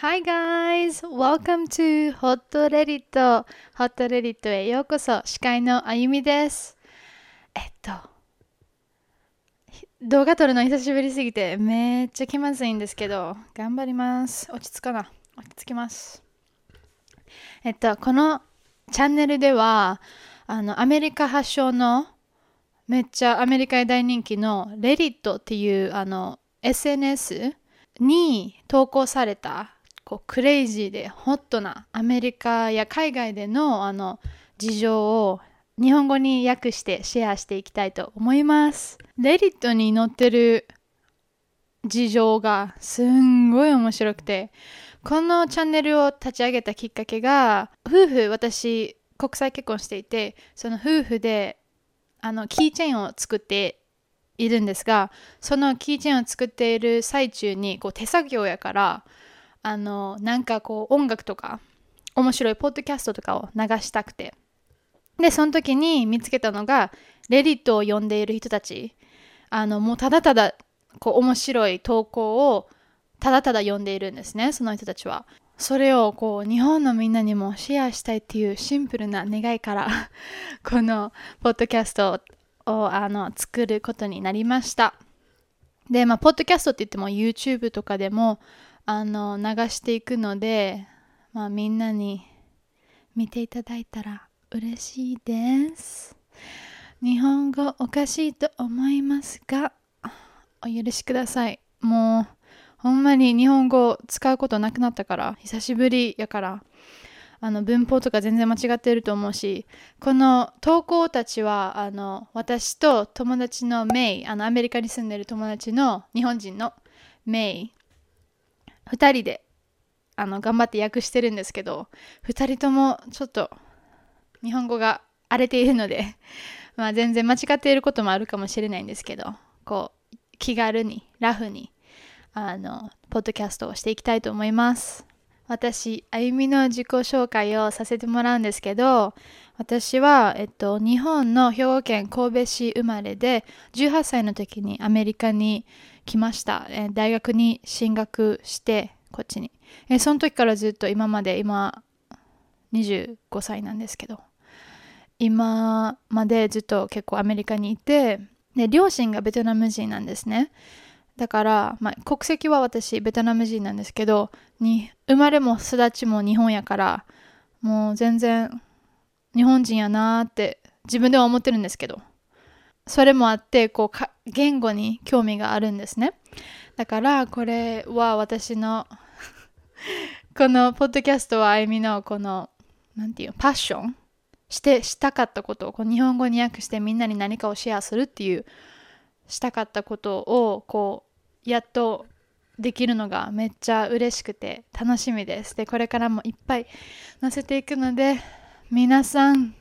Hi guys! Welcome to Hot Reddit! Hot Reddit へようこそ。司会のあゆみです。えっと、動画撮るの久しぶりすぎてめっちゃ気まずいんですけど、頑張ります。落ち着かな。落ち着きます。えっと、このチャンネルでは、あの、アメリカ発祥のめっちゃアメリカで大人気の Reddit っていうあの SNS に投稿されたこうクレイジーでホットなアメリカや海外でのあの事情を日本語に訳してシェアしていきたいと思います。レディットに載ってる事情がすんごい面白くてこのチャンネルを立ち上げたきっかけが夫婦私国際結婚していてその夫婦であのキーチェーンを作っているんですがそのキーチェーンを作っている最中にこう手作業やからあのなんかこう音楽とか面白いポッドキャストとかを流したくて。でその時に見つけたのがレディットを読んでいる人たち。あのもうただただこう面白い投稿をただただ読んでいるんですねその人たちは。それをこう日本のみんなにもシェアしたいっていうシンプルな願いから このポッドキャストをあの作ることになりました。でまあポッドキャストって言っても YouTube とかでもあの流していくので、まあ、みんなに見ていただいたら嬉しいです。日本語おかしいと思いますがお許しください。もうほんまに日本語使うことなくなったから久しぶりやからあの文法とか全然間違ってると思うしこの投稿たちはあの私と友達のメイあのアメリカに住んでる友達の日本人のメイ2人であの頑張って訳してるんですけど2人ともちょっと日本語が荒れているので まあ全然間違っていることもあるかもしれないんですけどこう気軽にラフにあのポッドキャストをしていきたいと思います。私あゆみの自己紹介をさせてもらうんですけど私は、えっと、日本の兵庫県神戸市生まれで18歳の時にアメリカに来ました、え大学に進学してこっちに、えその時からずっと今まで今25歳なんですけど。今までずっと結構アメリカにいてで両親がベトナム人なんですね。だから、まあ、国籍は私ベトナム人なんですけどに生まれも育ちも日本やからもう全然日本人やなーって自分では思ってるんですけど。それもあってこうか言語に興味があるんですね。だからこれは私の このポッドキャストはあゆみのこのなんていうパッションしてしたかったことをこう日本語に訳してみんなに何かをシェアするっていうしたかったことをこうやっとできるのがめっちゃ嬉しくて楽しみです。でこれからもいっぱい載せていくので皆さん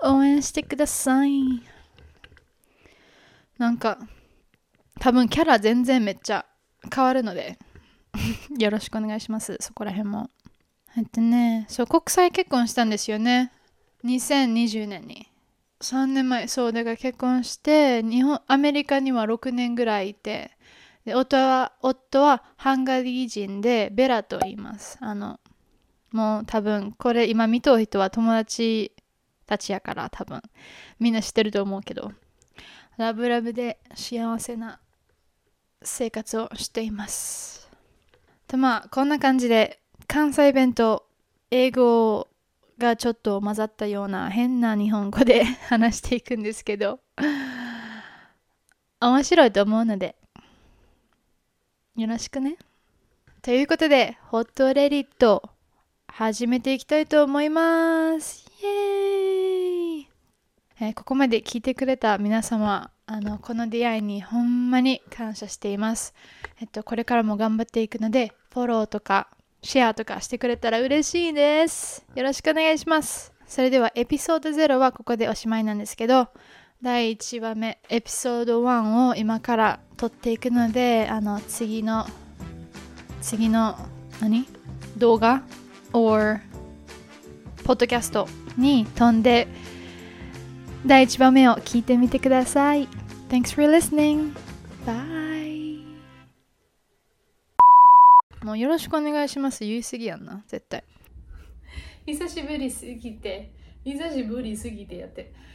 応援してください。なんか多分キャラ全然めっちゃ変わるので よろしくお願いします。そこら辺も。えっとねそう国際結婚したんですよね。2020年に。3年前。そうだから結婚して日本アメリカには6年ぐらいいてで夫は夫はハンガリー人でベラと言います。あのもう多分これ今見とる人は友達たちやから多分。みんな知ってると思うけど。ラブラブで幸せな生活をしています。とまあこんな感じで関西弁と英語がちょっと混ざったような変な日本語で話していくんですけど 面白いと思うのでよろしくね。ということでホットレディット始めていきたいと思います。イエーイ、えーここまで聞いてくれた皆様あのこの出会いにほんまに感謝していますえっとこれからも頑張っていくのでフォローとかシェアとかしてくれたら嬉しいです。よろしくお願いします。それではエピソード0はここでおしまいなんですけど、第1話目、エピソード1を今から撮っていくので、あの、次の、次の、何？動画？Or ポッドキャストに飛んで、第1番目を聞いてみてください。Thanks for listening. Bye. もうよろしくお願いします言い過ぎやんな絶対 久しぶりすぎて久しぶりすぎてやって